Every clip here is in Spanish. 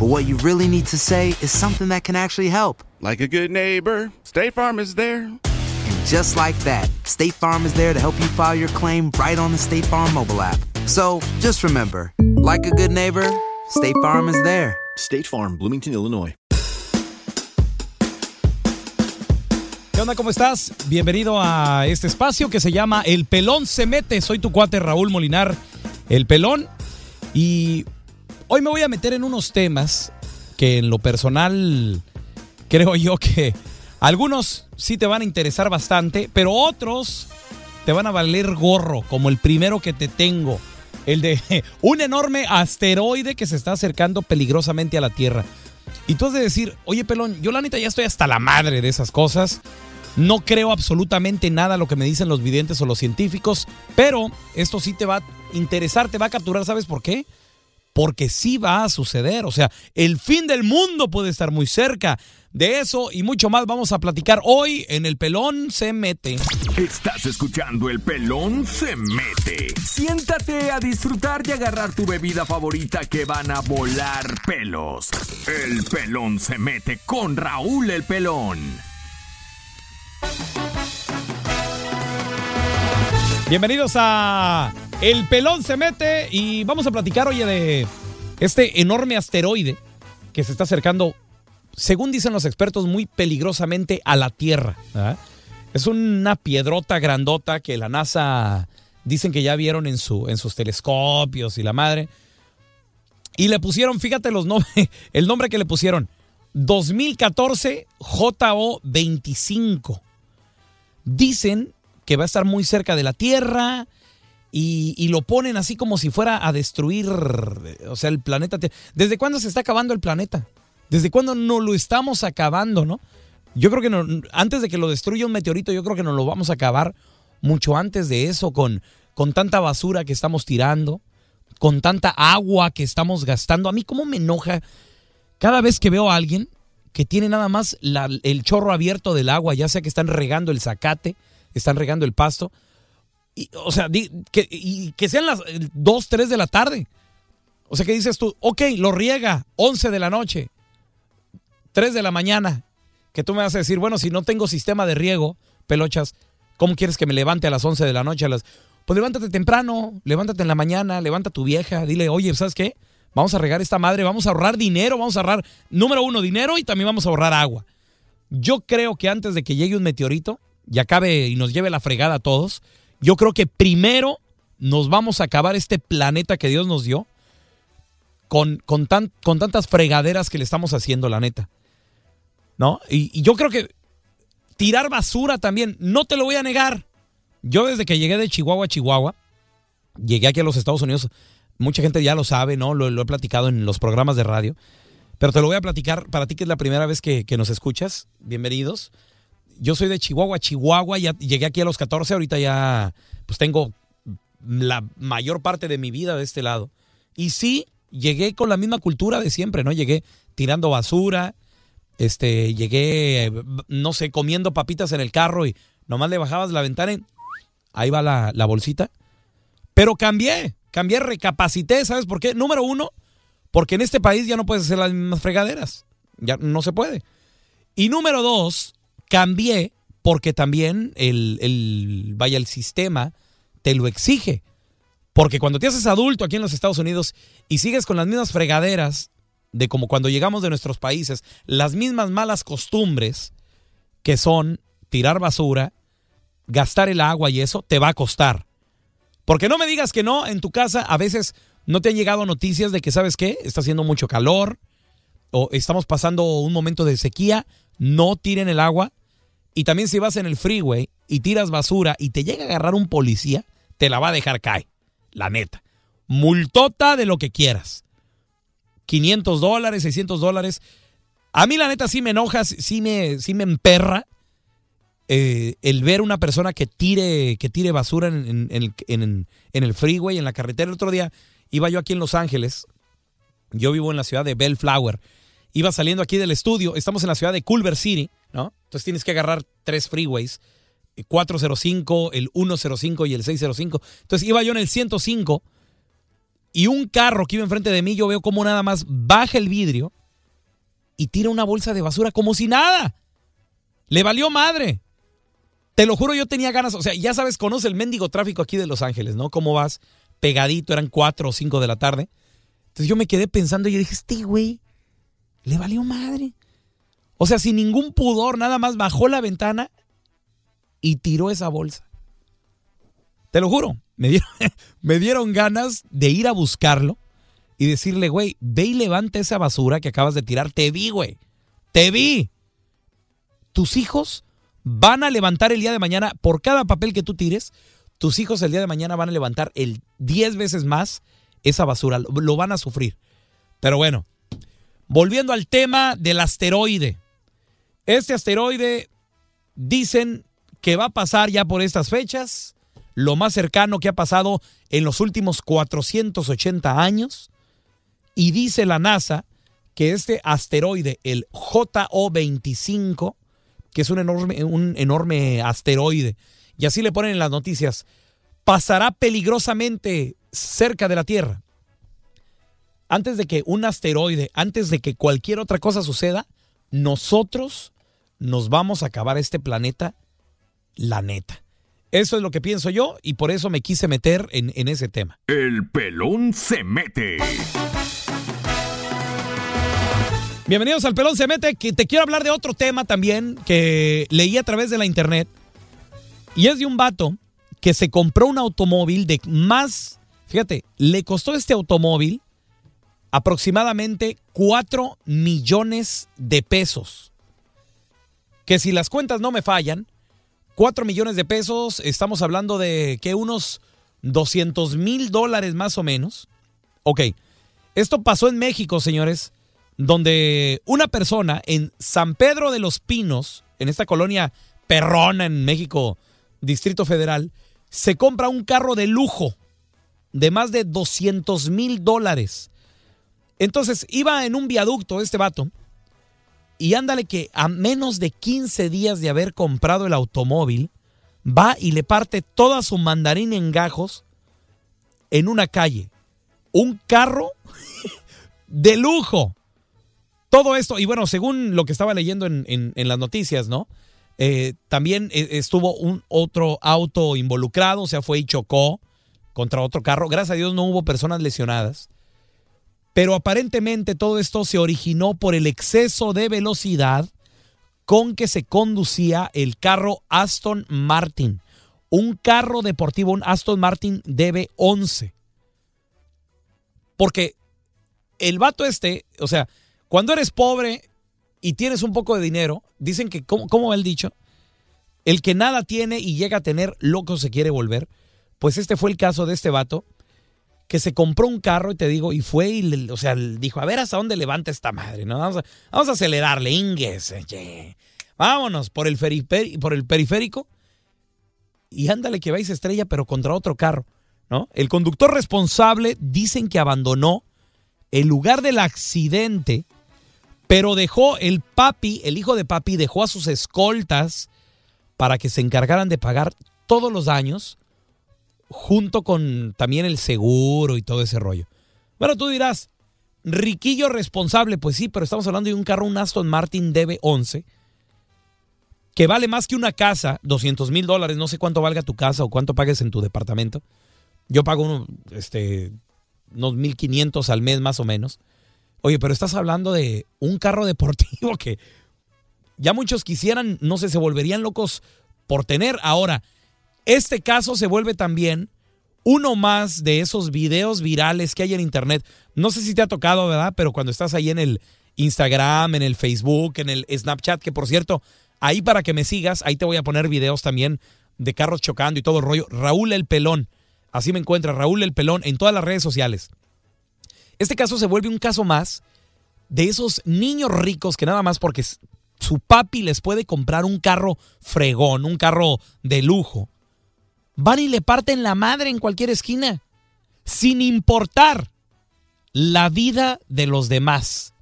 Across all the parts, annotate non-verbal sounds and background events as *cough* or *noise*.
but what you really need to say is something that can actually help. Like a good neighbor, State Farm is there. And just like that, State Farm is there to help you file your claim right on the State Farm mobile app. So just remember, like a good neighbor, State Farm is there. State Farm, Bloomington, Illinois. ¿Qué onda? ¿Cómo estás? Bienvenido a este espacio que se llama El Pelón se mete. Soy tu cuate Raúl Molinar, El Pelón. Y hoy me voy a meter en unos temas que en lo personal creo yo que algunos sí te van a interesar bastante, pero otros te van a valer gorro, como el primero que te tengo. El de *laughs* un enorme asteroide que se está acercando peligrosamente a la Tierra. Y tú has de decir, oye pelón, yo la neta ya estoy hasta la madre de esas cosas. No creo absolutamente nada a lo que me dicen los videntes o los científicos, pero esto sí te va a interesar, te va a capturar, ¿sabes por qué? Porque sí va a suceder, o sea, el fin del mundo puede estar muy cerca. De eso y mucho más vamos a platicar hoy en El Pelón se mete. Estás escuchando El Pelón se mete. Siéntate a disfrutar y agarrar tu bebida favorita que van a volar pelos. El Pelón se mete con Raúl el Pelón. Bienvenidos a El Pelón se mete y vamos a platicar, oye, de este enorme asteroide que se está acercando, según dicen los expertos, muy peligrosamente a la Tierra. Es una piedrota grandota que la NASA dicen que ya vieron en, su, en sus telescopios y la madre. Y le pusieron, fíjate los nombres, *laughs* el nombre que le pusieron, 2014 JO25. Dicen que va a estar muy cerca de la Tierra y, lo ponen así como si fuera a destruir, o sea, el planeta. ¿Desde cuándo se está acabando el planeta? ¿Desde cuándo no lo estamos acabando, no? Yo creo que antes de que lo destruya un meteorito, yo creo que nos lo vamos a acabar mucho antes de eso, con, con tanta basura que estamos tirando, con tanta agua que estamos gastando. A mí, ¿cómo me enoja cada vez que veo a alguien que tiene nada más el chorro abierto del agua, ya sea que están regando el zacate, están regando el pasto, y, o sea, que, y que sean las 2, 3 de la tarde. O sea, que dices tú, ok, lo riega 11 de la noche, 3 de la mañana, que tú me vas a decir, bueno, si no tengo sistema de riego, pelochas, ¿cómo quieres que me levante a las 11 de la noche? A las... Pues levántate temprano, levántate en la mañana, levanta a tu vieja, dile, oye, ¿sabes qué? Vamos a regar esta madre, vamos a ahorrar dinero, vamos a ahorrar, número uno, dinero y también vamos a ahorrar agua. Yo creo que antes de que llegue un meteorito y acabe y nos lleve la fregada a todos, yo creo que primero nos vamos a acabar este planeta que Dios nos dio con, con, tan- con tantas fregaderas que le estamos haciendo, la neta. ¿No? Y, yo creo que tirar basura también, no te lo voy a negar. Yo desde que llegué de Chihuahua a Chihuahua, llegué aquí a los Estados Unidos, mucha gente ya lo sabe, ¿no? Lo, lo he platicado en los programas de radio, pero te lo voy a platicar para ti que es la primera vez que, que nos escuchas. Bienvenidos. Yo soy de Chihuahua, Chihuahua, ya llegué aquí a los 14, ahorita ya pues tengo la mayor parte de mi vida de este lado. Y sí, llegué con la misma cultura de siempre, ¿no? Llegué tirando basura, este, llegué, no sé, comiendo papitas en el carro y nomás le bajabas la ventana y ahí va la, la bolsita. Pero cambié, cambié, recapacité, ¿sabes por qué? Número uno, porque en este país ya no puedes hacer las mismas fregaderas, ya no se puede. Y número dos, cambié porque también el, vaya, el sistema te lo exige. Porque cuando te haces adulto aquí en los Estados Unidos y sigues con las mismas fregaderas de como cuando llegamos de nuestros países, las mismas malas costumbres que son tirar basura, gastar el agua y eso, te va a costar. Porque no me digas que no, en tu casa a veces no te han llegado noticias de que, ¿sabes qué? Está haciendo mucho calor o estamos pasando un momento de sequía, no tiren el agua. Y también si vas en el freeway y tiras basura y te llega a agarrar un policía, te la va a dejar caer, la neta. Multota de lo que quieras. 500 dólares, 600 dólares. A mí la neta sí me enoja, sí me, sí me emperra eh, el ver una persona que tire, que tire basura en, en, en, en, el freeway, en la carretera. El otro día iba yo aquí en Los Ángeles. Yo vivo en la ciudad de Bellflower. Iba saliendo aquí del estudio. Estamos en la ciudad de Culver City, ¿no? Entonces tienes que agarrar tres freeways. 405, el 105 y el 605. Entonces iba yo en el 105 y un carro que iba enfrente de mí, yo veo como nada más baja el vidrio y tira una bolsa de basura como si nada. Le valió madre. Te lo juro, yo tenía ganas, o sea, ya sabes, conoce el mendigo tráfico aquí de Los Ángeles, ¿no? ¿Cómo vas? Pegadito, eran 4 o 5 de la tarde. Entonces yo me quedé pensando y yo dije, este güey, le valió madre. O sea, sin ningún pudor, nada más bajó la ventana y tiró esa bolsa. Te lo juro, *laughs* me dieron, ganas de ir a buscarlo y decirle, güey, ve y levanta esa basura que acabas de tirar. Te vi, güey. Te vi. Tus hijos van a levantar el día de mañana, por cada papel que tú tires, tus hijos el día de mañana van a levantar el 10 veces más esa basura. Lo van a sufrir. Pero bueno, volviendo al tema del asteroide. Este asteroide, dicen que va a pasar ya por estas fechas, lo más cercano que ha pasado en los últimos 480 años. Y dice la NASA que este asteroide, el JO25, que es un enorme, un enorme asteroide, y así le ponen en las noticias, pasará peligrosamente cerca de la Tierra. Antes de que un asteroide, antes de que cualquier otra cosa suceda, nosotros nos vamos a acabar este planeta, la neta. Eso es lo que pienso yo y por eso me quise meter en, en ese tema. El pelón se mete. Bienvenidos al Pelón se mete, que te quiero hablar de otro tema también que leí a través de la internet. Y es de un vato que se compró un automóvil de más, fíjate, le costó este automóvil aproximadamente 4 millones de pesos. Que si las cuentas no me fallan, 4 millones de pesos, estamos hablando de que unos 200 mil dólares más o menos. Ok, esto pasó en México, señores donde una persona en San Pedro de los Pinos, en esta colonia perrona en México, Distrito Federal, se compra un carro de lujo de más de 200 mil dólares. Entonces iba en un viaducto este vato y ándale que a menos de 15 días de haber comprado el automóvil, va y le parte toda su mandarín en gajos en una calle. Un carro *laughs* de lujo. Todo esto, y bueno, según lo que estaba leyendo en, las noticias, ¿no? Eh, también eh, estuvo un otro auto involucrado, o sea, fue y chocó contra otro carro. Gracias a Dios no hubo personas lesionadas. Pero aparentemente todo esto se originó por el exceso de velocidad con que se conducía el carro Aston Martin. Un carro deportivo, un Aston Martin DB11. Porque el vato este, o sea, cuando eres pobre y tienes un poco de dinero, dicen que, ¿cómo, va el dicho? El que nada tiene y llega a tener, loco se quiere volver. Pues este fue el caso de este vato que se compró un carro y te digo, y fue y, o sea, dijo, a ver hasta dónde levanta esta madre, ¿no? Vamos a, vamos a acelerarle, ingues, vámonos por el, por el periférico y ándale que vais estrella, pero contra otro carro, ¿no? El conductor responsable dicen que abandonó el lugar del accidente, pero dejó el papi, el hijo de papi, dejó a sus escoltas para que se encargaran de pagar todos los daños, junto con también el seguro y todo ese rollo. Bueno, tú dirás, riquillo responsable, pues sí, pero estamos hablando de un carro, un Aston Martin DB11, que vale más que una casa, 200 mil dólares, no sé cuánto valga tu casa o cuánto pagues en tu departamento. Yo pago este, unos 1.500 al mes más o menos. Oye, pero estás hablando de un carro deportivo *laughs* que ya muchos quisieran, no sé, se volverían locos por tener. Ahora, este caso se vuelve también uno más de esos videos virales que hay en internet. No sé si te ha tocado, ¿verdad? Pero cuando estás ahí en el Instagram, en el Facebook, en el Snapchat, que por cierto, ahí para que me sigas, ahí te voy a poner videos también de carros chocando y todo el rollo. Raúl el Pelón, así me encuentra, Raúl el Pelón, en todas las redes sociales. Este caso se vuelve un caso más de esos niños ricos que nada más porque su papi les puede comprar un carro fregón, un carro de lujo, van y le parten la madre en cualquier esquina, sin importar la vida de los demás.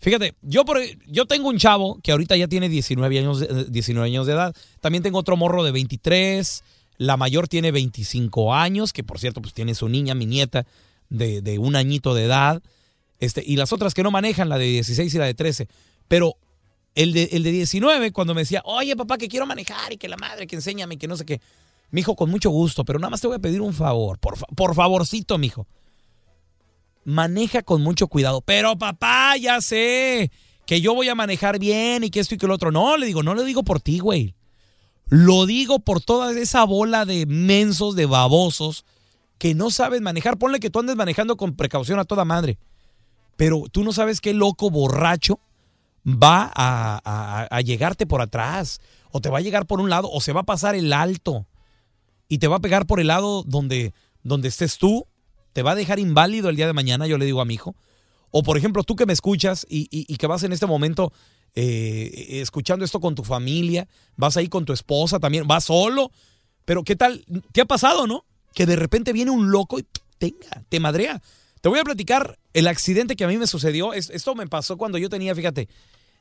Fíjate, yo, por, yo tengo un chavo que ahorita ya tiene 19 años, 19 años de edad. También tengo otro morro de 23. La mayor tiene 25 años, que por cierto, pues tiene su niña, mi nieta, de, de un añito de edad. Este, y las otras que no manejan, la de 16 y la de 13. Pero el de, el de 19, cuando me decía, oye papá, que quiero manejar y que la madre, que enséñame, que no sé qué. Mi hijo, con mucho gusto, pero nada más te voy a pedir un favor. Por, por favorcito, mijo. Maneja con mucho cuidado. Pero papá, ya sé que yo voy a manejar bien y que esto y que lo otro. No, le digo, no lo digo por ti, güey. Lo digo por toda esa bola de mensos, de babosos, que no sabes manejar. Ponle que tú andes manejando con precaución a toda madre. Pero tú no sabes qué loco borracho va a, a, a, llegarte por atrás. O te va a llegar por un lado. O se va a pasar el alto y te va a pegar por el lado donde, donde estés tú, te va a dejar inválido el día de mañana, yo le digo a mi hijo. O por ejemplo, tú que me escuchas y, y, que vas en este momento eh, escuchando esto con tu familia, vas ahí con tu esposa también, vas solo, pero ¿qué tal? ¿Qué ha pasado, no? Que de repente viene un loco y tenga, te madrea. Te voy a platicar el accidente que a mí me sucedió. Esto me pasó cuando yo tenía, fíjate,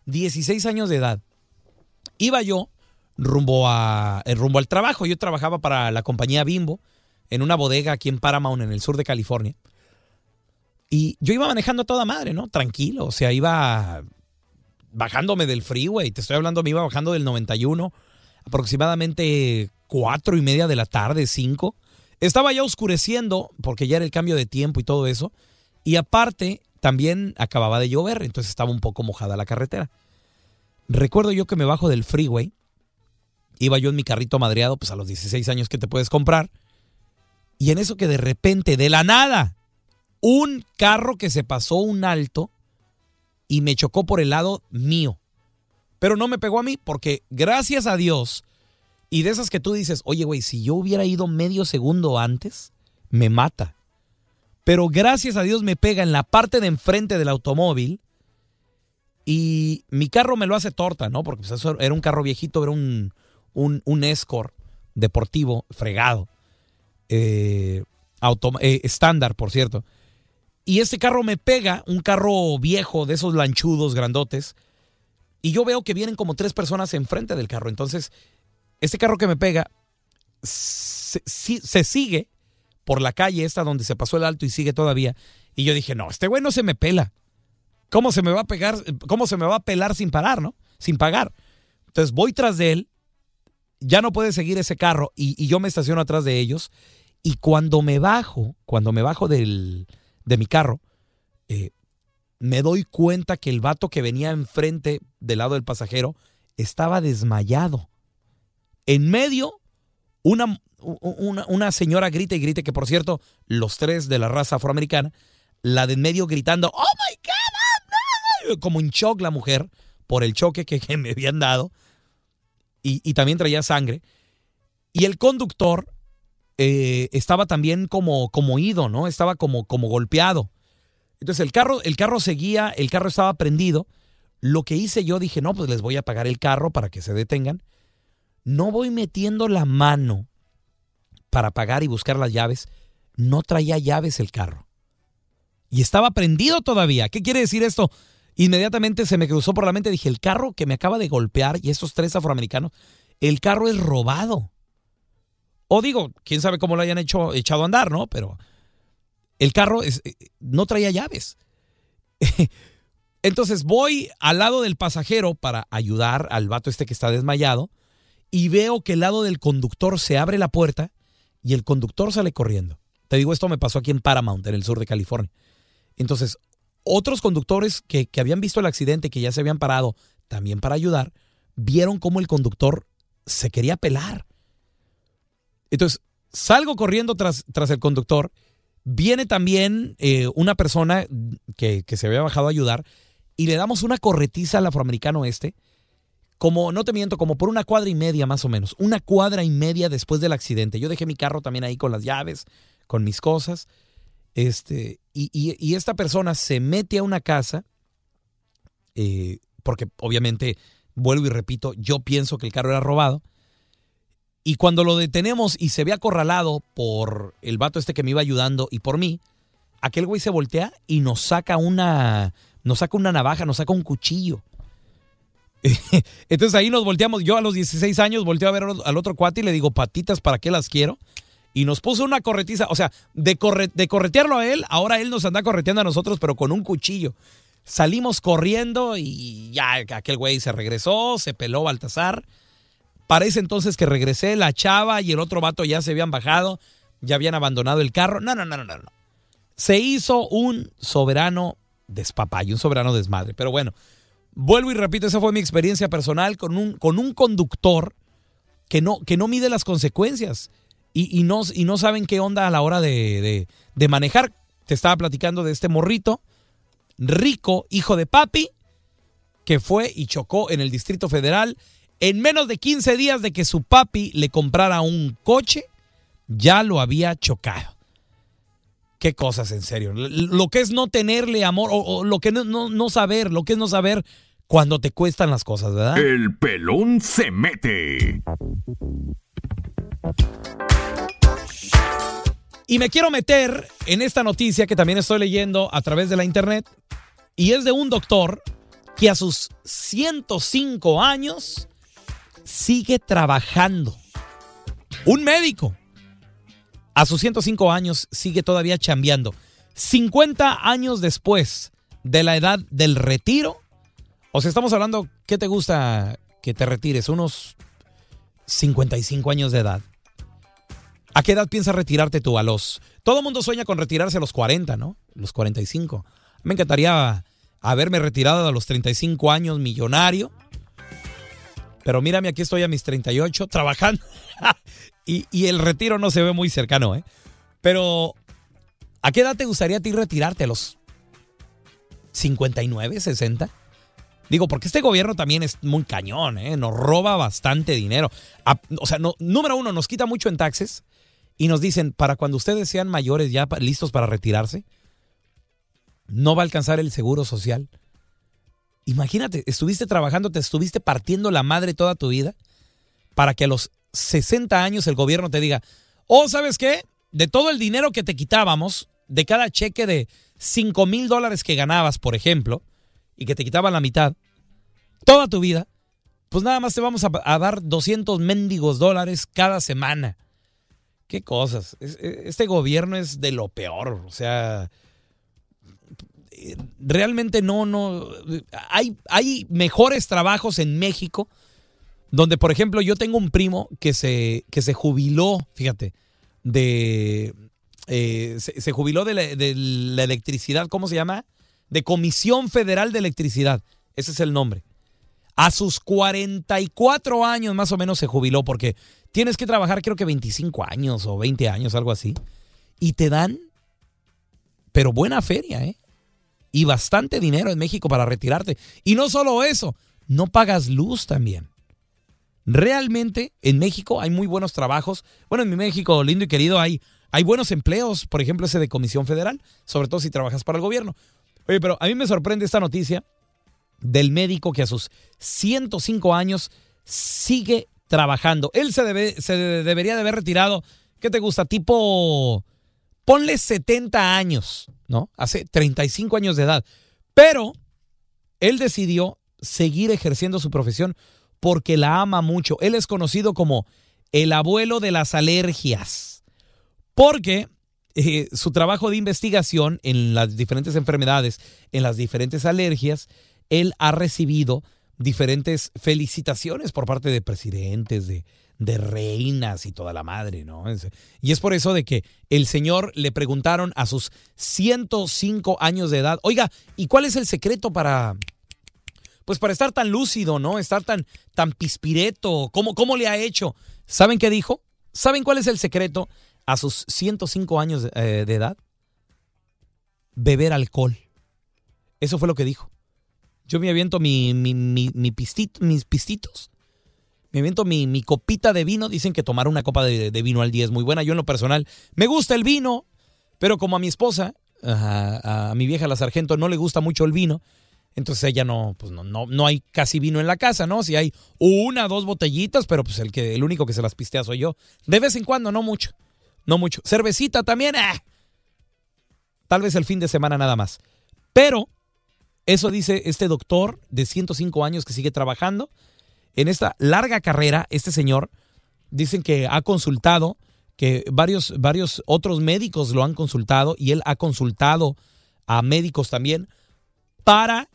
16 años de edad. Iba yo rumbo, a, eh, rumbo al trabajo. Yo trabajaba para la compañía Bimbo en una bodega aquí en Paramount, en el sur de California. Y yo iba manejando a toda madre, ¿no? Tranquilo, o sea, iba bajándome del freeway. Te estoy hablando, me iba bajando del 91, aproximadamente cuatro y media de la tarde, cinco. Estaba ya oscureciendo porque ya era el cambio de tiempo y todo eso. Y aparte, también acababa de llover, entonces estaba un poco mojada la carretera. Recuerdo yo que me bajo del freeway iba yo en mi carrito madreado, pues a los 16 años que te puedes comprar. Y en eso que de repente, de la nada, un carro que se pasó un alto y me chocó por el lado mío. Pero no me pegó a mí porque gracias a Dios, y de esas que tú dices, oye güey, si yo hubiera ido medio segundo antes, me mata. Pero gracias a Dios me pega en la parte de enfrente del automóvil y mi carro me lo hace torta, ¿no? Porque pues, eso era un carro viejito, era un, un, un Escort deportivo fregado. Eh, eh, estándar, por cierto. Y este carro me pega, un carro viejo de esos lanchudos grandotes. Y yo veo que vienen como tres personas enfrente del carro. Entonces, este carro que me pega se, se sigue por la calle esta donde se pasó el alto y sigue todavía. Y yo dije, no, este güey no se me pela. ¿Cómo se me va a pegar? ¿Cómo se me va a pelar sin parar, no? Sin pagar. Entonces voy tras de él ya no puede seguir ese carro y, yo me estaciono atrás de ellos y cuando me bajo, cuando me bajo del, de mi carro, eh, me doy cuenta que el vato que venía enfrente del lado del pasajero estaba desmayado. En medio, una, una, una señora grita y grita, que por cierto, los tres de la raza afroamericana, la de en medio gritando, ¡Oh my God! Como en shock la mujer por el choque que, que me habían dado y, también traía sangre. Y el conductor eh, estaba también como, como ido, ¿no? Estaba como, como golpeado. Entonces el carro, el carro seguía, el carro estaba prendido. Lo que hice yo dije, no, pues les voy a pagar el carro para que se detengan. No voy metiendo la mano para pagar y buscar las llaves. No traía llaves el carro. Y estaba prendido todavía. ¿Qué quiere decir esto? Inmediatamente se me cruzó por la mente, dije, el carro que me acaba de golpear y estos tres afroamericanos, el carro es robado. O digo, quién sabe cómo lo hayan hecho, echado a andar, ¿no? Pero el carro es, eh, no traía llaves. *laughs* Entonces voy al lado del pasajero para ayudar al vato este que está desmayado y veo que el lado del conductor se abre la puerta y el conductor sale corriendo. Te digo, esto me pasó aquí en Paramount, en el sur de California. Entonces, otros conductores que, que habían visto el accidente, que ya se habían parado también para ayudar, vieron cómo el conductor se quería pelar. Entonces, salgo corriendo tras, tras el conductor. Viene también eh, una persona que, que se había bajado a ayudar y le damos una corretiza al afroamericano este, como, no te miento, como por una cuadra y media más o menos, una cuadra y media después del accidente. Yo dejé mi carro también ahí con las llaves, con mis cosas, este, y, y- esta persona se mete a una casa, eh, porque obviamente, vuelvo y repito, yo pienso que el carro era robado, y cuando lo detenemos y se ve acorralado por el vato este que me iba ayudando y por mí, aquel güey se voltea y nos saca una, nos saca una navaja, nos saca un cuchillo. *laughs* Entonces ahí nos volteamos. Yo a los 16 años volteo a ver al otro cuate y le digo, patitas, ¿para qué las quiero? Y nos puso una corretiza. O sea, de, corre- de corretearlo a él, ahora él nos anda correteando a nosotros, pero con un cuchillo. Salimos corriendo y ya aquel güey se regresó, se peló Baltasar. Parece entonces que regresé, la chava y el otro vato ya se habían bajado, ya habían abandonado el carro. No, no, no, no, no. Se hizo un soberano despapayo, un soberano desmadre. Pero bueno, vuelvo y repito, esa fue mi experiencia personal con un, con un conductor que no mide las consecuencias y, no, y no saben qué onda a la hora de, de- manejar. Te estaba platicando de este morrito, rico, hijo de papi, que fue y chocó en el Distrito Federal. En menos de 15 días de que su papi le comprara un coche, ya lo había chocado. Qué cosas, en serio. Lo que es no tenerle amor, o, o lo que no, no, no saber, lo que es no saber cuando te cuestan las cosas, ¿verdad? El pelón se mete. Y me quiero meter en esta noticia que también estoy leyendo a través de la internet. Y es de un doctor que a sus 105 años sigue trabajando. Un médico. A sus 105 años sigue todavía chambeando. 50 años después de la edad del retiro. O sea, estamos hablando, ¿qué te gusta que te retires? Unos 55 años de edad. ¿A qué edad piensas retirarte tú? A los. Todo el mundo sueña con retirarse a los 40, ¿no? Los 45. Me encantaría haberme retirado a los 35 años, millonario. Pero mírame, aquí estoy a mis 38 trabajando. *laughs* y, y el retiro no se ve muy cercano, ¿eh? Pero, ¿a qué edad te gustaría a ti retirarte? ¿A los 59, 60? Digo, porque este gobierno también es muy cañón, ¿eh? Nos roba bastante dinero. O sea, número uno, nos quita mucho en taxes y nos dicen, para cuando ustedes sean mayores ya listos para retirarse, no va a alcanzar el seguro social. Imagínate, estuviste trabajando, te estuviste partiendo la madre toda tu vida para que a los 60 años el gobierno te diga, oh, ¿sabes qué? De todo el dinero que te quitábamos, de cada cheque de 5 mil dólares que ganabas, por ejemplo, y que te quitaban la mitad, toda tu vida, pues nada más te vamos a, dar 200 mendigos dólares cada semana. Qué cosas. Es- Este gobierno es de lo peor. O sea, eh, realmente no, no. Hay, hay mejores trabajos en México donde, por ejemplo, yo tengo un primo que se, que se jubiló, fíjate, de. eh, se, se jubiló de de la electricidad, ¿cómo se llama? De Comisión Federal de Electricidad. Ese es el nombre. A sus 44 años más o menos se jubiló porque tienes que trabajar creo que 25 años o 20 años, algo así. Y te dan, pero buena feria, ¿eh? Y bastante dinero en México para retirarte. Y no solo eso, no pagas luz también. Realmente en México hay muy buenos trabajos. Bueno, en mi México lindo y querido hay, hay buenos empleos, por ejemplo ese de Comisión Federal, sobre todo si trabajas para el gobierno. Oye, pero a mí me sorprende esta noticia del médico que a sus 105 años sigue trabajando. Él se, debe, se de- debería de haber retirado, ¿qué te gusta? Tipo, ponle 70 años, ¿no? Hace 35 años de edad. Pero él decidió seguir ejerciendo su profesión porque la ama mucho. Él es conocido como el abuelo de las alergias. Porque eh, su trabajo de investigación en las diferentes enfermedades, en las diferentes alergias, él ha recibido diferentes felicitaciones por parte de presidentes, de, de reinas y toda la madre, ¿no? Y es por eso de que el señor le preguntaron a sus 105 años de edad, oiga, ¿y cuál es el secreto para, pues para estar tan lúcido, ¿no? Estar tan, tan pispireto, ¿cómo, cómo le ha hecho? ¿Saben qué dijo? ¿Saben cuál es el secreto a sus 105 años de, eh, de edad? Beber alcohol. Eso fue lo que dijo. Yo me aviento mi, mi, mi, mi mis pistitos. Me aviento mi, copita de vino. Dicen que tomar una copa de, vino al día es muy buena. Yo en lo personal me gusta el vino, pero como a mi esposa, a, a mi vieja la sargento, no le gusta mucho el vino, entonces ella no, pues no, no, no hay casi vino en la casa, ¿no? Si hay una, dos botellitas, pero pues el que, el único que se las pistea soy yo. De vez en cuando, no mucho. No mucho. Cervecita también, ¡ah! Tal vez el fin de semana nada más. Pero eso dice este doctor de 105 años que sigue trabajando. En esta larga carrera, este señor dicen que ha consultado, que varios, varios otros médicos lo han consultado y él ha consultado a médicos también para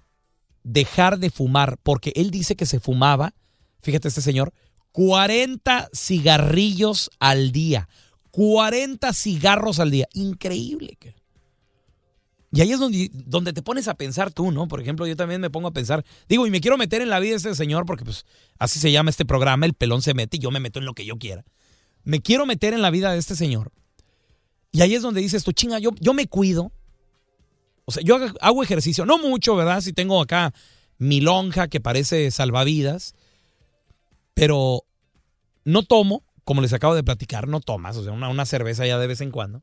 dejar de fumar, porque él dice que se fumaba, fíjate este señor, 40 cigarrillos al día. 40 cigarros al día. Increíble. Y ahí es donde, donde te pones a pensar tú, ¿no? Por ejemplo, yo también me pongo a pensar, digo, y me quiero meter en la vida de este señor, porque pues así se llama este programa, el pelón se mete y yo me meto en lo que yo quiera. Me quiero meter en la vida de este señor. Y ahí es donde dices tú, chinga, yo, yo me cuido. O sea, yo hago ejercicio, no mucho, ¿verdad? Si tengo acá mi lonja que parece salvavidas, pero no tomo, como les acabo de platicar, no tomas, o sea, una, una cerveza ya de vez en cuando.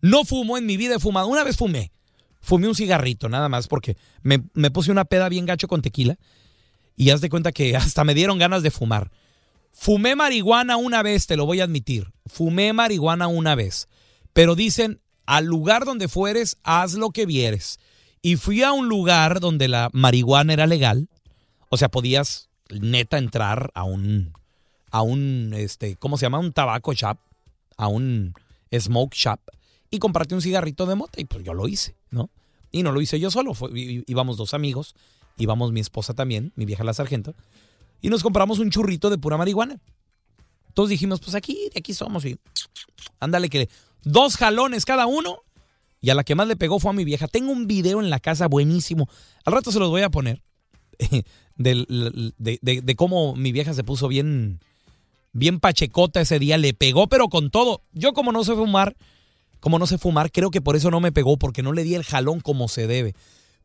No fumo en mi vida, he fumado. Una vez fumé. Fumé un cigarrito, nada más, porque me, me, puse una peda bien gacho con tequila. Y haz de cuenta que *laughs* hasta me dieron ganas de fumar. Fumé marihuana una vez, te lo voy a admitir. Fumé marihuana una vez. Pero dicen, al lugar donde fueres, haz lo que vieres. Y fui a un lugar donde la marihuana era legal. O sea, podías neta entrar a un, a un, este, ¿cómo se llama? Un tabaco shop. A un smoke shop y comprarte un cigarrito de mota. Y pues yo lo hice, ¿no? Y no lo hice yo solo, íbamos dos amigos, íbamos mi esposa también, mi vieja la sargento, y nos compramos un churrito de pura marihuana. Todos dijimos, pues aquí, aquí somos, y ándale que dos jalones cada uno, y a la que más le pegó fue a mi vieja. Tengo un video en la casa buenísimo, al rato se los voy a poner, *laughs* de, de, de cómo mi vieja se puso bien, bien pachecota ese día, le pegó, pero con todo. Yo como no sé fumar, como no sé fumar, creo que por eso no me pegó, porque no le di el jalón como se debe.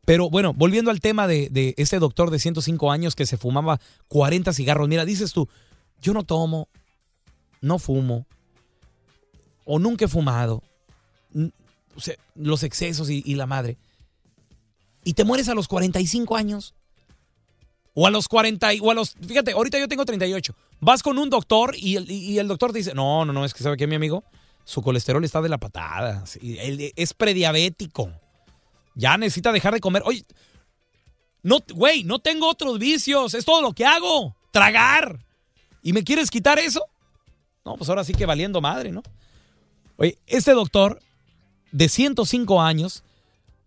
Pero bueno, volviendo al tema de, de este doctor de 105 años que se fumaba 40 cigarros. Mira, dices tú, yo no tomo, no fumo, o nunca he fumado, los excesos y, y, la madre. Y te mueres a los 45 años. O a los 40, o a los, fíjate, ahorita yo tengo 38. Vas con un doctor y el, y el doctor te dice, no, no, no, es que sabe que mi amigo, su colesterol está de la patada. Es prediabético. Ya necesita dejar de comer. Oye, no, güey, no tengo otros vicios. Es todo lo que hago. Tragar. ¿Y me quieres quitar eso? No, pues ahora sí que valiendo madre, ¿no? Oye, este doctor de 105 años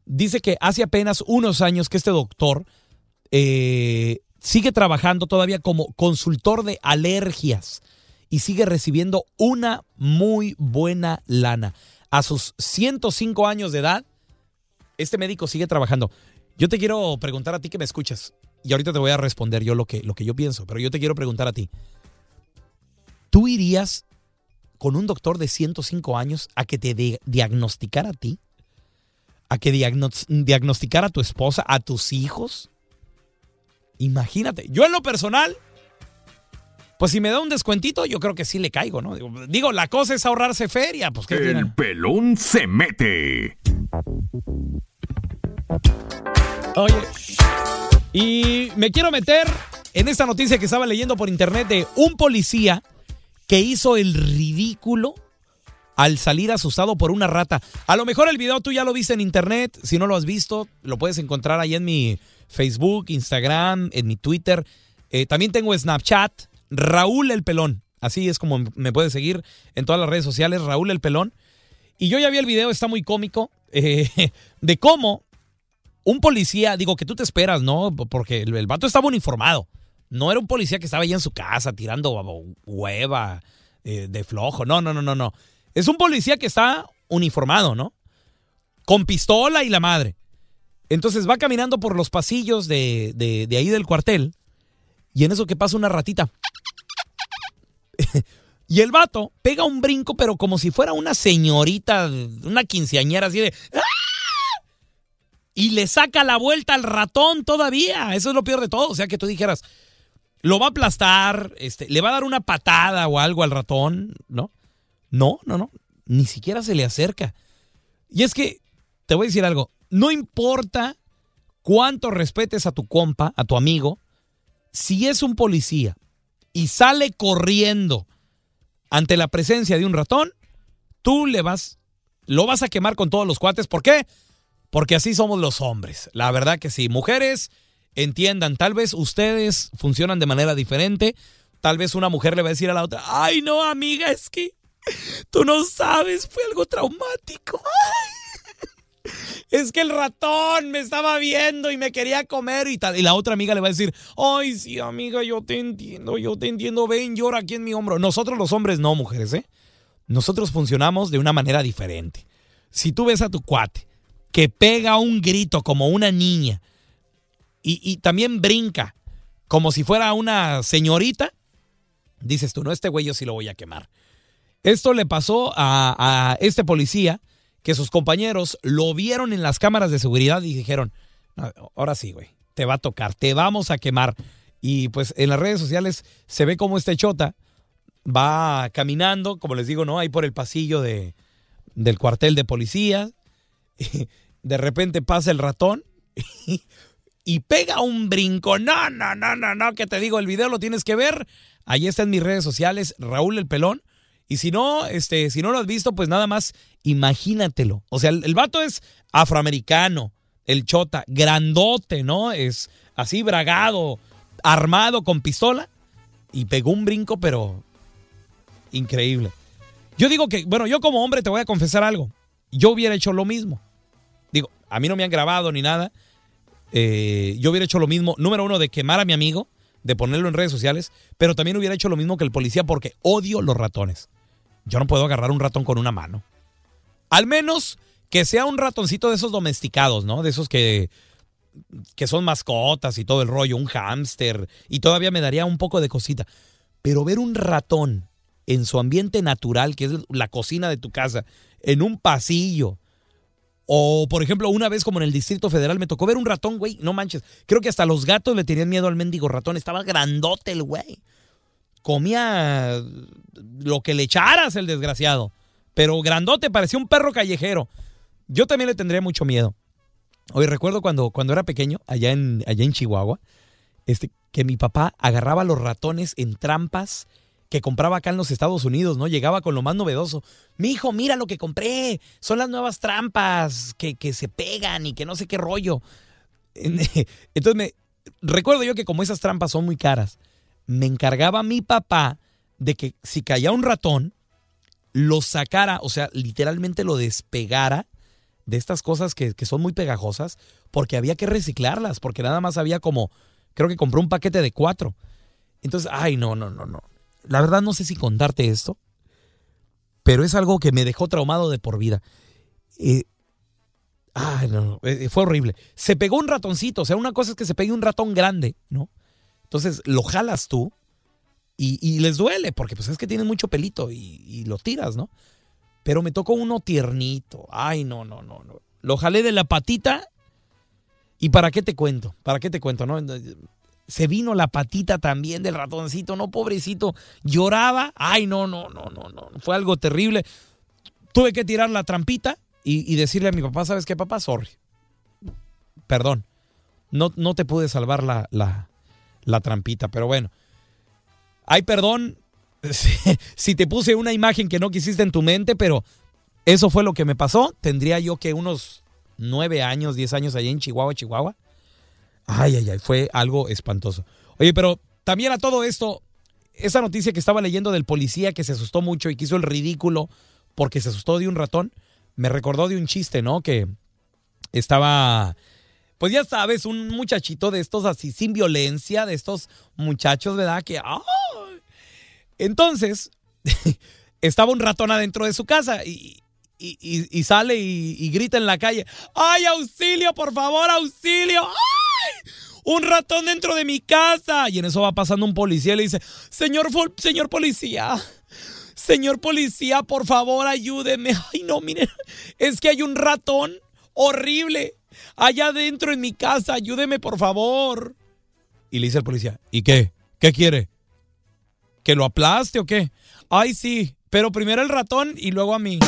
dice que hace apenas unos años que este doctor eh, sigue trabajando todavía como consultor de alergias y sigue recibiendo una muy buena lana. A sus 105 años de edad, este médico sigue trabajando. Yo te quiero preguntar a ti que me escuchas, y ahorita te voy a responder yo lo que, lo que yo pienso, pero yo te quiero preguntar a ti. ¿Tú irías con un doctor de 105 años a que te diagnosticara a ti? ¿A que diagnos diagnosticara a tu esposa, a tus hijos? Imagínate, yo en lo personal pues si me da un descuentito, yo creo que sí le caigo, ¿no? Digo, la cosa es ahorrarse feria. Pues, ¿qué El tienen? pelón se mete. Oye, y me quiero meter en esta noticia que estaba leyendo por internet de un policía que hizo el ridículo al salir asustado por una rata. A lo mejor el video tú ya lo viste en internet, si no lo has visto, lo puedes encontrar ahí en mi Facebook, Instagram, en mi Twitter. Eh, también tengo Snapchat, Raúl el Pelón. Así es como me puedes seguir en todas las redes sociales, Raúl el Pelón. Y yo ya vi el video, está muy cómico, eh, *laughs* de cómo un policía, digo que tú te esperas, ¿no? Porque el, el vato estaba uniformado. No era un policía que estaba ahí en su casa tirando hueva eh, de flojo. No, no, no, no, no. Es un policía que está uniformado, ¿no? Con pistola y la madre. Entonces va caminando por los pasillos de, de, ahí del cuartel y en eso que pasa una ratita. *laughs* y el vato pega un brinco, pero como si fuera una señorita, una quinceañera así de... ¡Ah! Y le saca la vuelta al ratón todavía. Eso es lo peor de todo. O sea, que tú dijeras, lo va a aplastar, este, le va a dar una patada o algo al ratón, ¿no? No, no, no. Ni siquiera se le acerca. Y es que, te voy a decir algo, no importa cuánto respetes a tu compa, a tu amigo, si es un policía y sale corriendo ante la presencia de un ratón, tú le vas, lo vas a quemar con todos los cuates. ¿Por qué? Porque así somos los hombres. La verdad que sí. Mujeres, entiendan, tal vez ustedes funcionan de manera diferente. Tal vez una mujer le va a decir a la otra, ay no, amiga, es que *laughs* tú no sabes, fue algo traumático. Es que el ratón me estaba viendo y me quería comer y tal. Y la otra amiga le va a decir, ay sí, amiga, yo te entiendo, yo te entiendo, ven, llora aquí en mi hombro. Nosotros los hombres no, mujeres, ¿eh? Nosotros funcionamos de una manera diferente. Si tú ves a tu cuate que pega un grito como una niña, y, y, también brinca como si fuera una señorita, dices tú, no, este güey yo sí lo voy a quemar. Esto le pasó a, este policía que sus compañeros lo vieron en las cámaras de seguridad y dijeron, ahora sí, güey, te va a tocar, te vamos a quemar. Y pues en las redes sociales se ve como este chota va caminando, como les digo, ¿no? Ahí por el pasillo de, del cuartel de policía. *laughs* de repente pasa el ratón *laughs* y pega un brinco. No, no, no, no, no, que te digo, el video lo tienes que ver. Ahí está en mis redes sociales, Raúl el Pelón. Y si no, este, si no lo has visto, pues nada más imagínatelo. O sea, el, el vato es afroamericano, el chota, grandote, ¿no? Es así bragado, armado con pistola. Y pegó un brinco, pero increíble. Yo digo que, bueno, yo como hombre te voy a confesar algo. Yo hubiera hecho lo mismo. Digo, a mí no me han grabado ni nada eh, yo hubiera hecho lo mismo, número uno, de quemar a mi amigo, de ponerlo en redes sociales, pero también hubiera hecho lo mismo que el policía porque odio los ratones. Yo no puedo agarrar un ratón con una mano. Al menos que sea un ratoncito de esos domesticados, ¿no? De esos que, que son mascotas y todo el rollo, un hámster, y todavía me daría un poco de cosita. Pero ver un ratón en su ambiente natural, que es la cocina de tu casa, en un pasillo, o, por ejemplo, una vez como en el Distrito Federal me tocó ver un ratón, güey, no manches. Creo que hasta los gatos le tenían miedo al mendigo ratón. Estaba grandote el güey. Comía lo que le echaras el desgraciado. Pero grandote, parecía un perro callejero. Yo también le tendría mucho miedo. Hoy recuerdo cuando, cuando era pequeño, allá en, allá en Chihuahua, este, que mi papá agarraba los ratones en trampas que compraba acá en los Estados Unidos, ¿no? Llegaba con lo más novedoso. Mi hijo, mira lo que compré. Son las nuevas trampas que, que se pegan y que no sé qué rollo. *laughs* Entonces me recuerdo yo que como esas trampas son muy caras, me encargaba mi papá de que si caía un ratón, lo sacara, o sea, literalmente lo despegara de estas cosas que, que, son muy pegajosas, porque había que reciclarlas, porque nada más había como, creo que compró un paquete de cuatro. Entonces, ay, no, no, no, no la verdad no sé si contarte esto, pero es algo que me dejó traumado de por vida. Eh, ay, no, eh, fue horrible. Se pegó un ratoncito, o sea, una cosa es que se pegue un ratón grande, ¿no? Entonces lo jalas tú y, les duele, porque pues es que tiene mucho pelito y, lo tiras, ¿no? Pero me tocó uno tiernito. Ay, no, no, no, no. Lo jalé de la patita y ¿para qué te cuento? ¿Para qué te cuento, no? se vino la patita también del ratoncito, no, pobrecito, lloraba. Ay, no, no, no, no, no, fue algo terrible. Tuve que tirar la trampita y, decirle a mi papá, ¿sabes qué, papá? Sorry. Perdón. No, no te pude salvar la, la trampita, pero bueno. Hay perdón *laughs* si te puse una imagen que no quisiste en tu mente, pero eso fue lo que me pasó. Tendría yo que unos nueve años, diez años allá en Chihuahua, Chihuahua. Ay, ay, ay, fue algo espantoso. Oye, pero también a todo esto, esa noticia que estaba leyendo del policía que se asustó mucho y que hizo el ridículo porque se asustó de un ratón, me recordó de un chiste, ¿no? Que estaba, pues ya sabes, un muchachito de estos así sin violencia, de estos muchachos, ¿verdad? Que, ¡ay! Entonces, *laughs* estaba un ratón adentro de su casa y, y, sale y, grita en la calle, ¡ay, auxilio, por favor, auxilio! ¡Ay! Un ratón dentro de mi casa. Y en eso va pasando un policía y le dice, señor, señor policía, señor policía, por favor, ayúdeme. Ay, no, mire, es que hay un ratón horrible allá adentro en mi casa, ayúdeme, por favor. Y le dice el policía, ¿y qué? ¿Qué quiere? ¿Que lo aplaste o qué? Ay, sí, pero primero el ratón y luego a mí.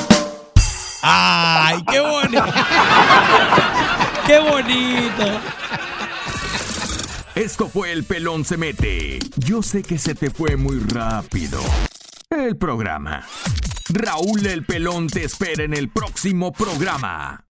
¡Ay, qué bonito! *laughs* ¡Qué bonito! Esto fue El Pelón se mete. Yo sé que se te fue muy rápido. El programa. Raúl el Pelón te espera en el próximo programa.